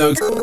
DJ